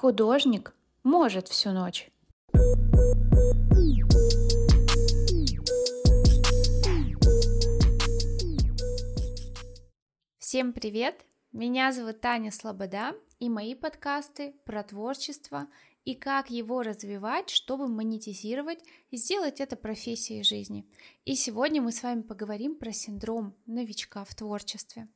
Художник может всю ночь. Всем привет! Меня зовут Таня Слобода, и мои подкасты про творчество и как его развивать, чтобы монетизировать и сделать это профессией жизни. И сегодня мы с вами поговорим про синдром новичка в творчестве.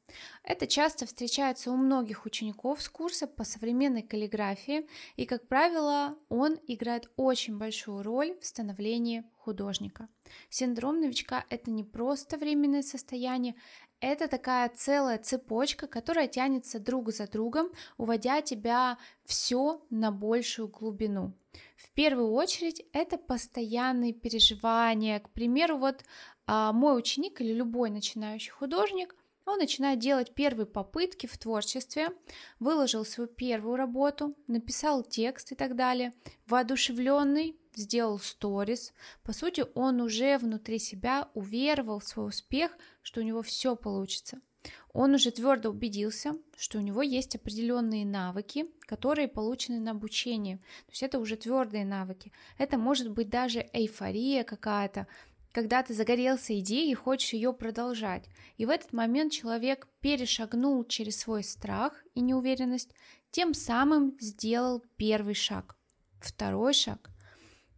Это часто встречается у многих учеников с курса по современной каллиграфии, и, как правило, он играет очень большую роль в становлении художника. Синдром новичка – это не просто временное состояние, это такая целая цепочка, которая тянется друг за другом, уводя тебя все на большую глубину. В первую очередь это постоянные переживания. К примеру, вот а, мой ученик или любой начинающий художник, он начинает делать первые попытки в творчестве, выложил свою первую работу, написал текст и так далее, воодушевленный, сделал сторис. По сути, он уже внутри себя уверовал в свой успех, что у него все получится. Он уже твердо убедился, что у него есть определенные навыки, которые получены на обучении. То есть это уже твердые навыки. Это может быть даже эйфория какая-то, когда ты загорелся идеей и хочешь ее продолжать. И в этот момент человек перешагнул через свой страх и неуверенность, тем самым сделал первый шаг. Второй шаг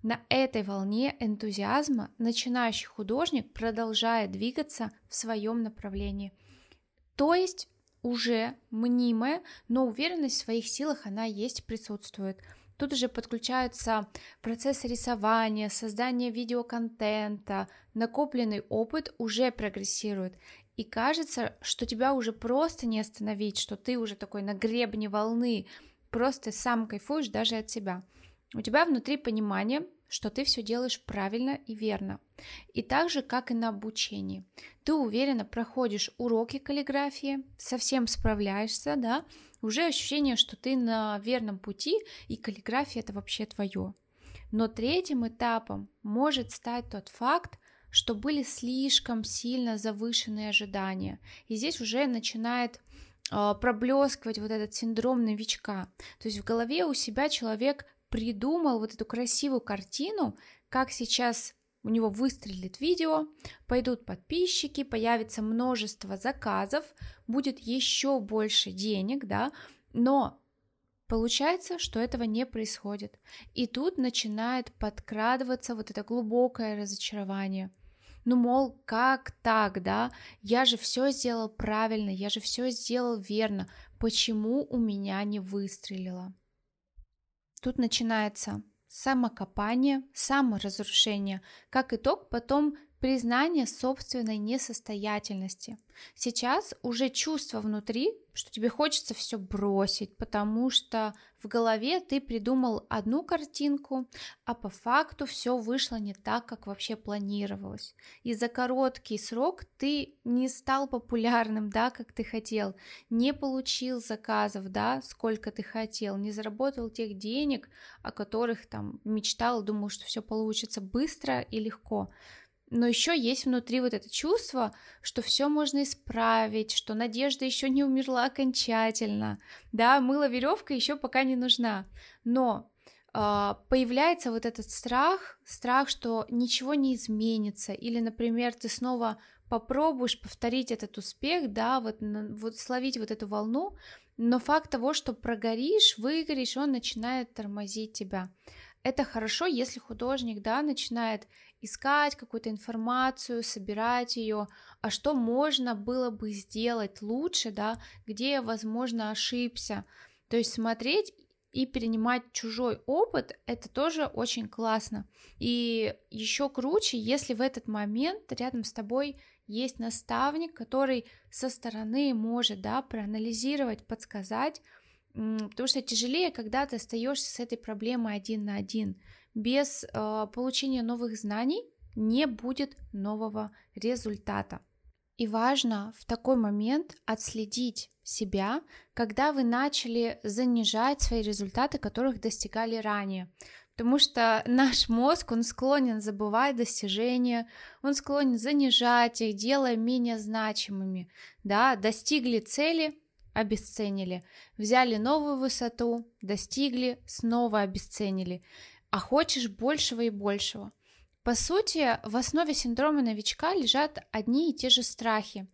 на этой волне энтузиазма начинающий художник продолжает двигаться в своем направлении. То есть уже мнимая, но уверенность в своих силах она есть, присутствует. Тут уже подключаются процессы рисования, создания видеоконтента, накопленный опыт уже прогрессирует. И кажется, что тебя уже просто не остановить, что ты уже такой на гребне волны, просто сам кайфуешь даже от себя. У тебя внутри понимание, что ты все делаешь правильно и верно. И так же, как и на обучении. Ты уверенно проходишь уроки каллиграфии, совсем справляешься, да, уже ощущение, что ты на верном пути, и каллиграфия это вообще твое. Но третьим этапом может стать тот факт, что были слишком сильно завышенные ожидания. И здесь уже начинает э, проблескивать вот этот синдром новичка. То есть в голове у себя человек придумал вот эту красивую картину, как сейчас у него выстрелит видео, пойдут подписчики, появится множество заказов, будет еще больше денег, да, но Получается, что этого не происходит. И тут начинает подкрадываться вот это глубокое разочарование. Ну, мол, как так, да? Я же все сделал правильно, я же все сделал верно. Почему у меня не выстрелило? Тут начинается самокопание, саморазрушение. Как итог, потом признание собственной несостоятельности. Сейчас уже чувство внутри, что тебе хочется все бросить, потому что в голове ты придумал одну картинку, а по факту все вышло не так, как вообще планировалось. И за короткий срок ты не стал популярным, да, как ты хотел, не получил заказов, да, сколько ты хотел, не заработал тех денег, о которых там мечтал, думал, что все получится быстро и легко но еще есть внутри вот это чувство, что все можно исправить, что надежда еще не умерла окончательно, да, мыло веревка еще пока не нужна, но э, появляется вот этот страх, страх, что ничего не изменится, или, например, ты снова попробуешь повторить этот успех, да, вот, вот словить вот эту волну, но факт того, что прогоришь, выгоришь, он начинает тормозить тебя. Это хорошо, если художник, да, начинает искать какую-то информацию, собирать ее, а что можно было бы сделать лучше, да, где я, возможно, ошибся. То есть смотреть и перенимать чужой опыт, это тоже очень классно. И еще круче, если в этот момент рядом с тобой есть наставник, который со стороны может, да, проанализировать, подсказать, потому что тяжелее, когда ты остаешься с этой проблемой один на один без э, получения новых знаний не будет нового результата. И важно в такой момент отследить себя, когда вы начали занижать свои результаты, которых достигали ранее. Потому что наш мозг, он склонен забывать достижения, он склонен занижать их, делая менее значимыми. Да, достигли цели, обесценили. Взяли новую высоту, достигли, снова обесценили. А хочешь большего и большего. По сути, в основе синдрома новичка лежат одни и те же страхи.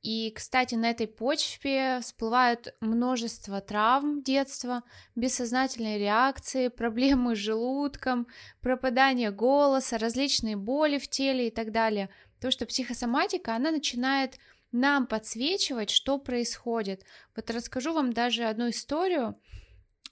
И, кстати, на этой почве всплывают множество травм детства, бессознательные реакции, проблемы с желудком, пропадание голоса, различные боли в теле и так далее. То, что психосоматика, она начинает нам подсвечивать, что происходит. Вот расскажу вам даже одну историю.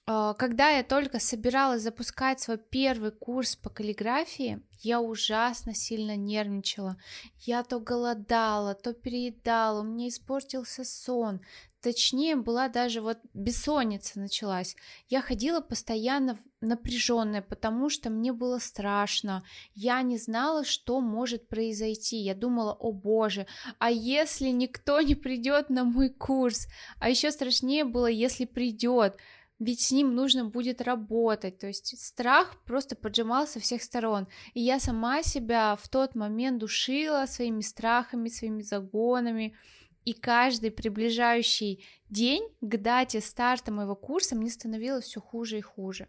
А, когда я только собиралась запускать свой первый курс по каллиграфии, я ужасно сильно нервничала. Я то голодала, то переедала, у меня испортился сон. Точнее, была даже вот бессонница началась. Я ходила постоянно напряженная, потому что мне было страшно. Я не знала, что может произойти. Я думала, о боже, а если никто не придет на мой курс? А еще страшнее было, если придет ведь с ним нужно будет работать, то есть страх просто поджимал со всех сторон, и я сама себя в тот момент душила своими страхами, своими загонами, и каждый приближающий день к дате старта моего курса мне становилось все хуже и хуже.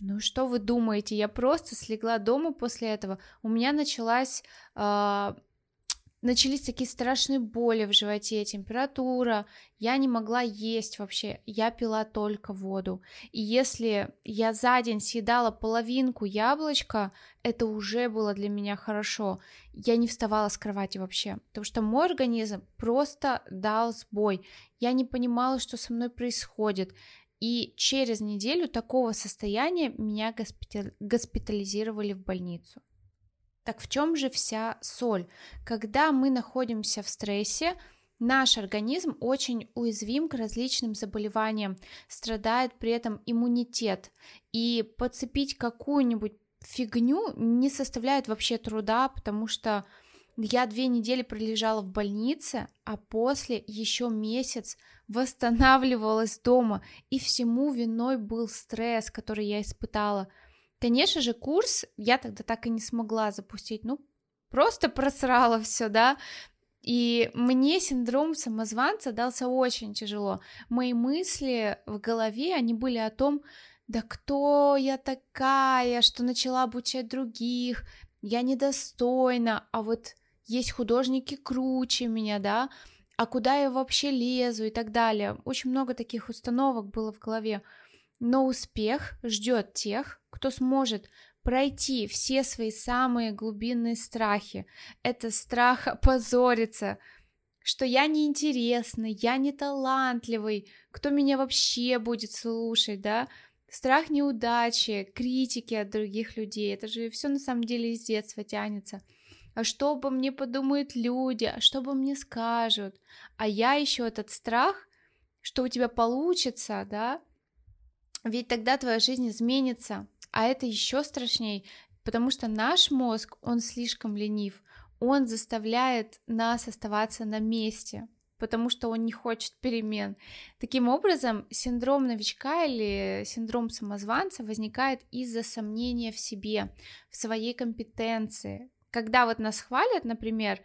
Ну что вы думаете, я просто слегла дома после этого, у меня началась э, начались такие страшные боли в животе, температура, я не могла есть вообще, я пила только воду. И если я за день съедала половинку яблочка, это уже было для меня хорошо. Я не вставала с кровати вообще, потому что мой организм просто дал сбой. Я не понимала, что со мной происходит. И через неделю такого состояния меня госпитализировали в больницу. Так в чем же вся соль? Когда мы находимся в стрессе, наш организм очень уязвим к различным заболеваниям, страдает при этом иммунитет, и подцепить какую-нибудь фигню не составляет вообще труда, потому что я две недели пролежала в больнице, а после еще месяц восстанавливалась дома, и всему виной был стресс, который я испытала – Конечно же, курс я тогда так и не смогла запустить, ну, просто просрала все, да, и мне синдром самозванца дался очень тяжело. Мои мысли в голове, они были о том, да кто я такая, что начала обучать других, я недостойна, а вот есть художники круче меня, да, а куда я вообще лезу и так далее. Очень много таких установок было в голове. Но успех ждет тех, кто сможет пройти все свои самые глубинные страхи. Это страх опозориться, что я неинтересный, я не талантливый, кто меня вообще будет слушать, да? Страх неудачи, критики от других людей, это же все на самом деле из детства тянется. А что обо мне подумают люди, а что обо мне скажут? А я еще этот страх, что у тебя получится, да, ведь тогда твоя жизнь изменится, а это еще страшней, потому что наш мозг, он слишком ленив, он заставляет нас оставаться на месте, потому что он не хочет перемен. Таким образом, синдром новичка или синдром самозванца возникает из-за сомнения в себе, в своей компетенции. Когда вот нас хвалят, например,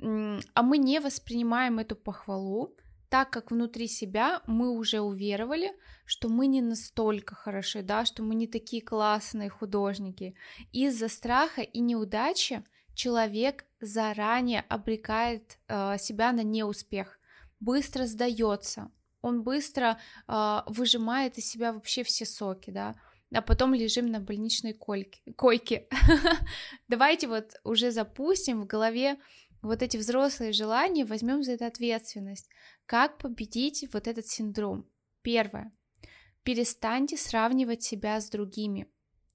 а мы не воспринимаем эту похвалу, так как внутри себя мы уже уверовали, что мы не настолько хороши, да, что мы не такие классные художники. Из-за страха и неудачи человек заранее обрекает э, себя на неуспех, быстро сдается, он быстро э, выжимает из себя вообще все соки, да, а потом лежим на больничной койке. койке. Давайте вот уже запустим в голове вот эти взрослые желания, возьмем за это ответственность. Как победить вот этот синдром? Первое. Перестаньте сравнивать себя с другими.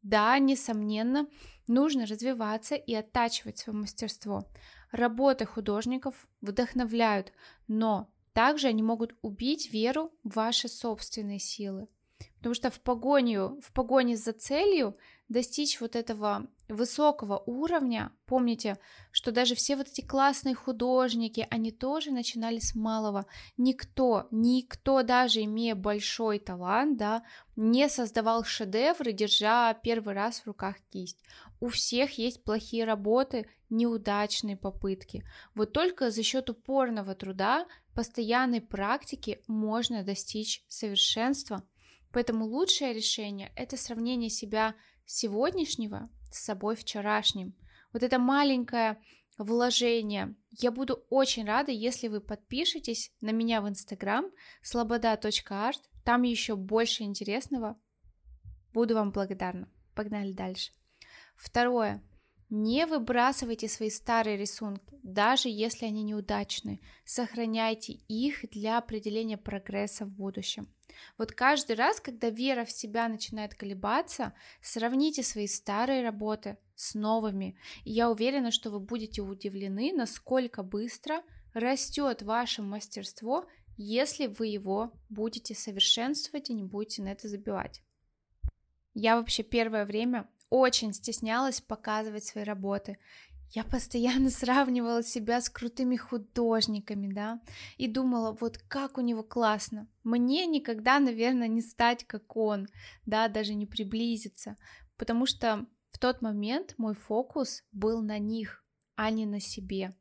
Да, несомненно, нужно развиваться и оттачивать свое мастерство. Работы художников вдохновляют, но также они могут убить веру в ваши собственные силы. Потому что в погоню, в погоне за целью достичь вот этого высокого уровня, помните, что даже все вот эти классные художники, они тоже начинали с малого. Никто, никто даже имея большой талант, да, не создавал шедевры, держа первый раз в руках кисть. У всех есть плохие работы, неудачные попытки. Вот только за счет упорного труда, постоянной практики можно достичь совершенства. Поэтому лучшее решение – это сравнение себя сегодняшнего с собой вчерашним. Вот это маленькое вложение. Я буду очень рада, если вы подпишетесь на меня в инстаграм sloboda.art. Там еще больше интересного. Буду вам благодарна. Погнали дальше. Второе. Не выбрасывайте свои старые рисунки, даже если они неудачны. Сохраняйте их для определения прогресса в будущем. Вот каждый раз, когда вера в себя начинает колебаться, сравните свои старые работы с новыми. И я уверена, что вы будете удивлены, насколько быстро растет ваше мастерство, если вы его будете совершенствовать и не будете на это забивать. Я вообще первое время очень стеснялась показывать свои работы. Я постоянно сравнивала себя с крутыми художниками, да, и думала, вот как у него классно. Мне никогда, наверное, не стать как он, да, даже не приблизиться, потому что в тот момент мой фокус был на них, а не на себе.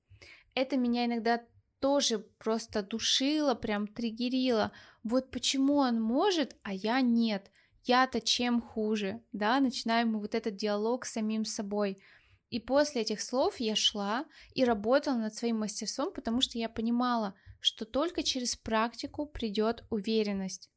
Это меня иногда тоже просто душило, прям триггерило. Вот почему он может, а я нет. Я-то чем хуже, да, начинаем вот этот диалог с самим собой – и после этих слов я шла и работала над своим мастерством, потому что я понимала, что только через практику придет уверенность.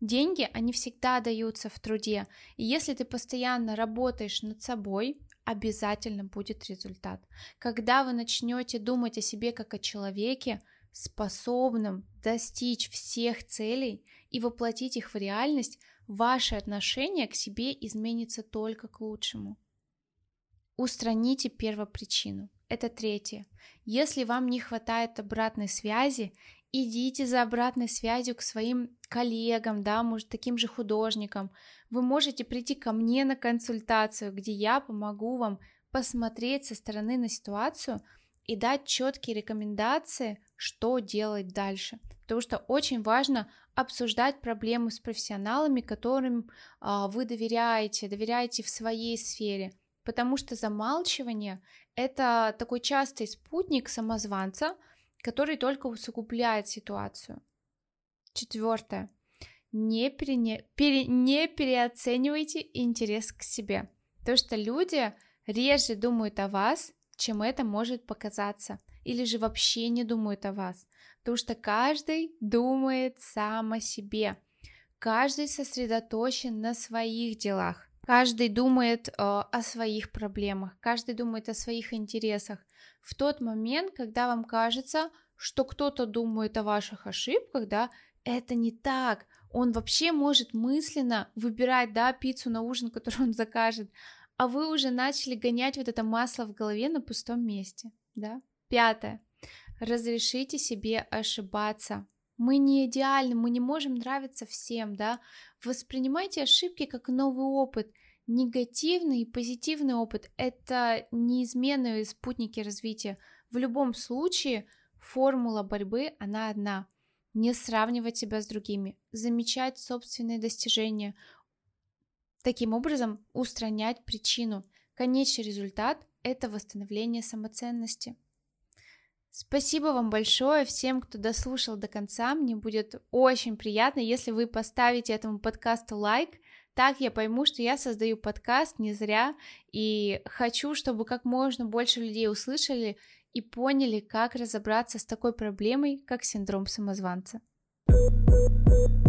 Деньги, они всегда даются в труде, и если ты постоянно работаешь над собой, обязательно будет результат. Когда вы начнете думать о себе как о человеке, способном достичь всех целей и воплотить их в реальность, ваше отношение к себе изменится только к лучшему. Устраните первопричину. Это третье. Если вам не хватает обратной связи, идите за обратной связью к своим коллегам, да, может, таким же художникам. Вы можете прийти ко мне на консультацию, где я помогу вам посмотреть со стороны на ситуацию и дать четкие рекомендации, что делать дальше. Потому что очень важно обсуждать проблемы с профессионалами, которым а, вы доверяете, доверяете в своей сфере – потому что замалчивание – это такой частый спутник самозванца, который только усугубляет ситуацию. Четвертое. Не, перене... пере... не переоценивайте интерес к себе, потому что люди реже думают о вас, чем это может показаться, или же вообще не думают о вас, потому что каждый думает сам о себе, каждый сосредоточен на своих делах, Каждый думает э, о своих проблемах, каждый думает о своих интересах. В тот момент, когда вам кажется, что кто-то думает о ваших ошибках, да, это не так. Он вообще может мысленно выбирать, да, пиццу на ужин, которую он закажет, а вы уже начали гонять вот это масло в голове на пустом месте, да. Пятое. Разрешите себе ошибаться. Мы не идеальны, мы не можем нравиться всем, да. Воспринимайте ошибки как новый опыт. Негативный и позитивный опыт – это неизменные спутники развития. В любом случае формула борьбы, она одна. Не сравнивать себя с другими, замечать собственные достижения, таким образом устранять причину. Конечный результат – это восстановление самоценности. Спасибо вам большое всем, кто дослушал до конца. Мне будет очень приятно, если вы поставите этому подкасту лайк. Так я пойму, что я создаю подкаст не зря и хочу, чтобы как можно больше людей услышали и поняли, как разобраться с такой проблемой, как синдром самозванца. thank you